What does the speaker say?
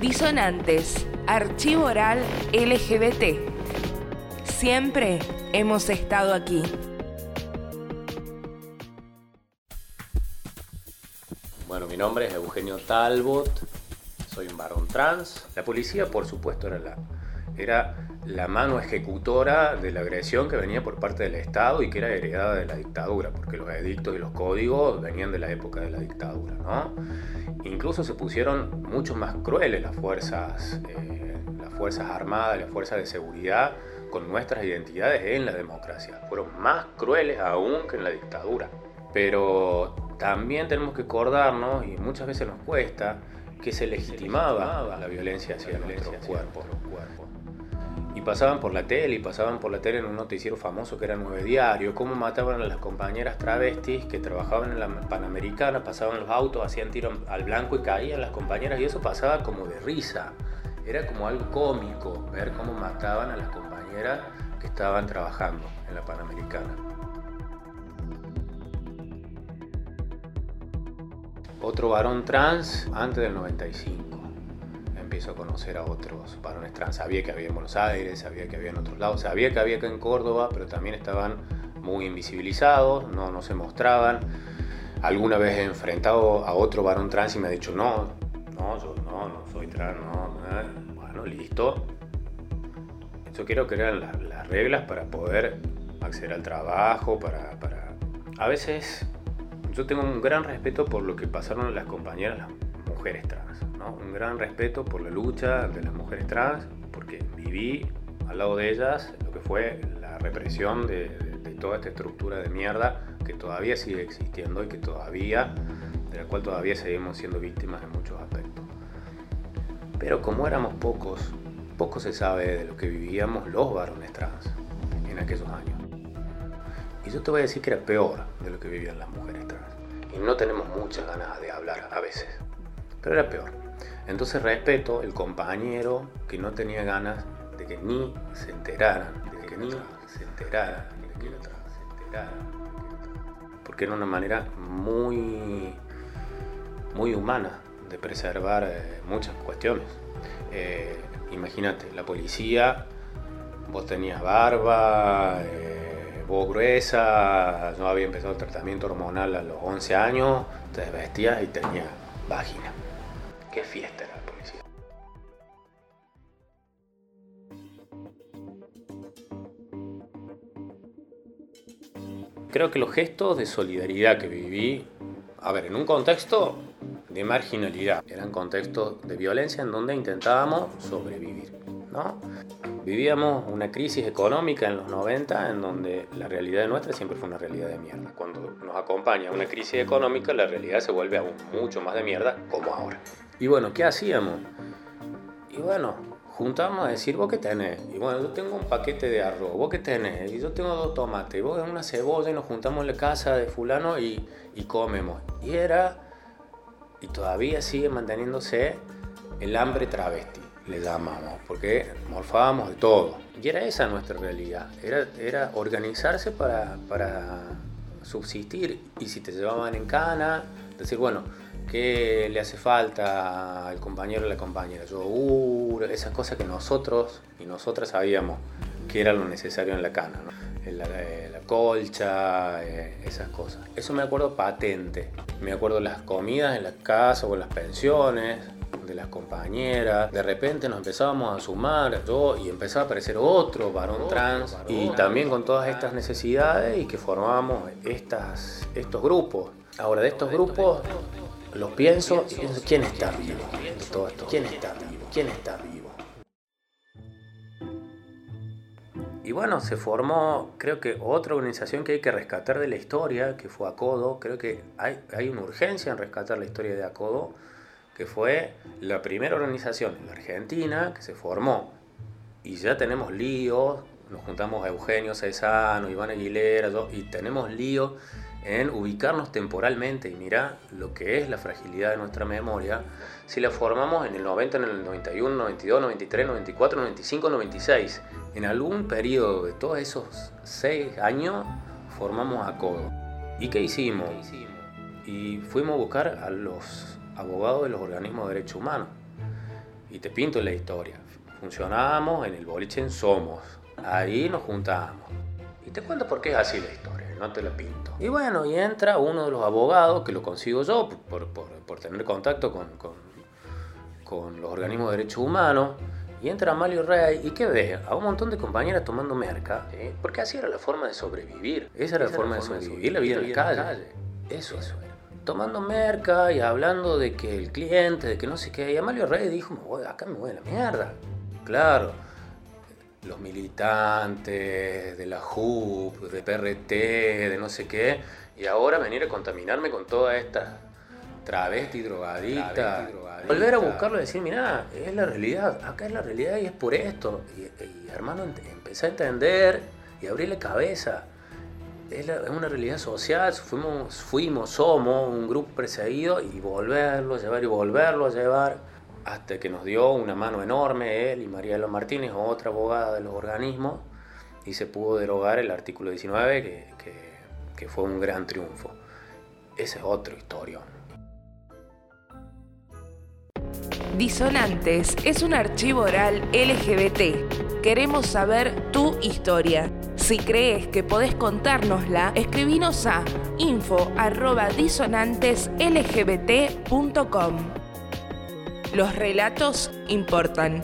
Disonantes, Archivo Oral LGBT. Siempre hemos estado aquí. Bueno, mi nombre es Eugenio Talbot, soy un varón trans. La policía, por supuesto, era la, era la mano ejecutora de la agresión que venía por parte del Estado y que era heredada de la dictadura, porque los edictos y los códigos venían de la época de la dictadura. ¿no? Incluso se pusieron mucho más crueles las fuerzas, eh, las fuerzas armadas, las fuerzas de seguridad con nuestras identidades en la democracia. Fueron más crueles aún que en la dictadura. Pero también tenemos que acordarnos, y muchas veces nos cuesta, que se legitimaba la violencia hacia nuestros cuerpos. Y pasaban por la tele, y pasaban por la tele en un noticiero famoso que era Nueve Diario, cómo mataban a las compañeras travestis que trabajaban en la Panamericana, pasaban los autos, hacían tiro al blanco y caían las compañeras, y eso pasaba como de risa. Era como algo cómico ver cómo mataban a las compañeras que estaban trabajando en la Panamericana. Otro varón trans antes del 95 a conocer a otros varones trans. Sabía que había en Buenos Aires, sabía que había en otros lados, sabía que había acá en Córdoba, pero también estaban muy invisibilizados, no, no se mostraban. Alguna vez he enfrentado a otro varón trans y me ha dicho, no, no, yo no, no soy trans, no. Eh". Bueno, listo. Yo quiero que eran las, reglas para poder acceder al trabajo, para, para... A veces yo tengo un gran respeto por lo que pasaron las compañeras, las mujeres trans un gran respeto por la lucha de las mujeres trans, porque viví al lado de ellas lo que fue la represión de, toda esta estructura de mierda que todavía sigue existiendo y que todavía, de la cual todavía seguimos siendo víctimas en muchos aspectos. Pero como éramos pocos, poco se sabe de lo que vivíamos los varones trans en aquellos años. Y yo te voy a decir que era peor de lo que vivían las mujeres trans. Y no tenemos muchas ganas de hablar a veces, pero era peor. Entonces respeto el compañero que no tenía ganas de que ni se enteraran, de que ni se enteraran, de que se enteraran. Porque era una manera muy, muy humana de preservar eh, muchas cuestiones. Eh, imagínate, la policía, vos tenías barba, eh, vos gruesa, yo había empezado el tratamiento hormonal a los 11 años, te vestías y tenías vagina. Qué fiesta era la policía. Creo que los gestos de solidaridad que viví, a ver, en un contexto de marginalidad, eran contextos de violencia en donde intentábamos sobrevivir, ¿no? Vivíamos una crisis económica en los 90 en donde la realidad nuestra siempre fue una realidad de mierda. Cuando nos acompaña una crisis económica, la realidad se vuelve aún mucho más de mierda como ahora. Y bueno, ¿qué hacíamos? Y bueno, juntamos a decir, ¿vos qué tenés? Y bueno, yo tengo un paquete de arroz, ¿vos qué tenés? Y yo tengo dos tomates, vos una cebolla y nos juntamos en la casa de fulano y, y comemos. Y era, y todavía sigue manteniéndose el hambre travesti, le llamamos, porque morfábamos de todo. Y era esa nuestra realidad, era, era organizarse para, para subsistir. Y si te llevaban en cana, decir, bueno, qué le hace falta al compañero o la compañera, yogur, esas cosas que nosotros y nosotras sabíamos que era lo necesario en la cana, la, la, colcha, eh, esas cosas. Eso me acuerdo patente. Me acuerdo las comidas en la casa o en las pensiones de las compañeras. De repente nos empezábamos a sumar yo y empezaba a aparecer otro varón trans y también con todas estas necesidades y que formábamos estas, estos grupos. Ahora, de estos grupos lo pienso y ¿quién está vivo de todo esto? ¿Quién está vivo? ¿Quién está vivo? Y bueno, se formó, creo que otra organización que hay que rescatar de la historia, que fue ACODO. Creo que hay, hay una urgencia en rescatar la historia de ACODO, que fue la primera organización en la Argentina que se formó. Y ya tenemos líos, nos juntamos a Eugenio Cesano, Iván Aguilera, y tenemos líos en ubicarnos temporalmente y mirar lo que es la fragilidad de nuestra memoria, si la formamos en el 90, en el 91, 92, 93, 94, 95, 96, en algún periodo de todos esos seis años formamos a Codo. ¿Y qué hicimos? Y fuimos a buscar a los abogados de los organismos de derechos humanos. y te pinto la historia. Funcionábamos en el boliche en Somos. Ahí nos juntábamos. Y te cuento por qué es así la historia, no te la pinto. Y bueno, y entra uno de los abogados, que lo consigo yo por, por, por tener contacto con, con, con, los organismos de derechos humanos. Y entra Amalio Rey y ¿qué ve? A un montón de compañeras tomando merca, porque así era la forma de sobrevivir. Esa era la forma, de, sobrevivir, la vida en la calle. Eso, eso era. Tomando merca y hablando de que el cliente, de que no sé qué. Y Amalio Rey dijo, acá me voy a la mierda. Claro, los militantes de la JUP, de PRT, de no sé qué, y ahora venir a contaminarme con toda esta travesti drogadita. Volver a buscarlo y decir, mira, es la realidad, acá es la realidad y es por esto. Y, hermano, empecé a entender y abrirle cabeza. Es, una realidad social, fuimos, fuimos, somos un grupo perseguido y volverlo a llevar y volverlo a llevar hasta que nos dio una mano enorme él y Mariela Martínez, otra abogada de los organismos, y se pudo derogar el artículo 19, que, fue un gran triunfo. Esa es otra historia. Disonantes es un archivo oral LGBT. Queremos saber tu historia. Si crees que podés contárnosla, escribinos a info.disonanteslgbt.com. Los relatos importan.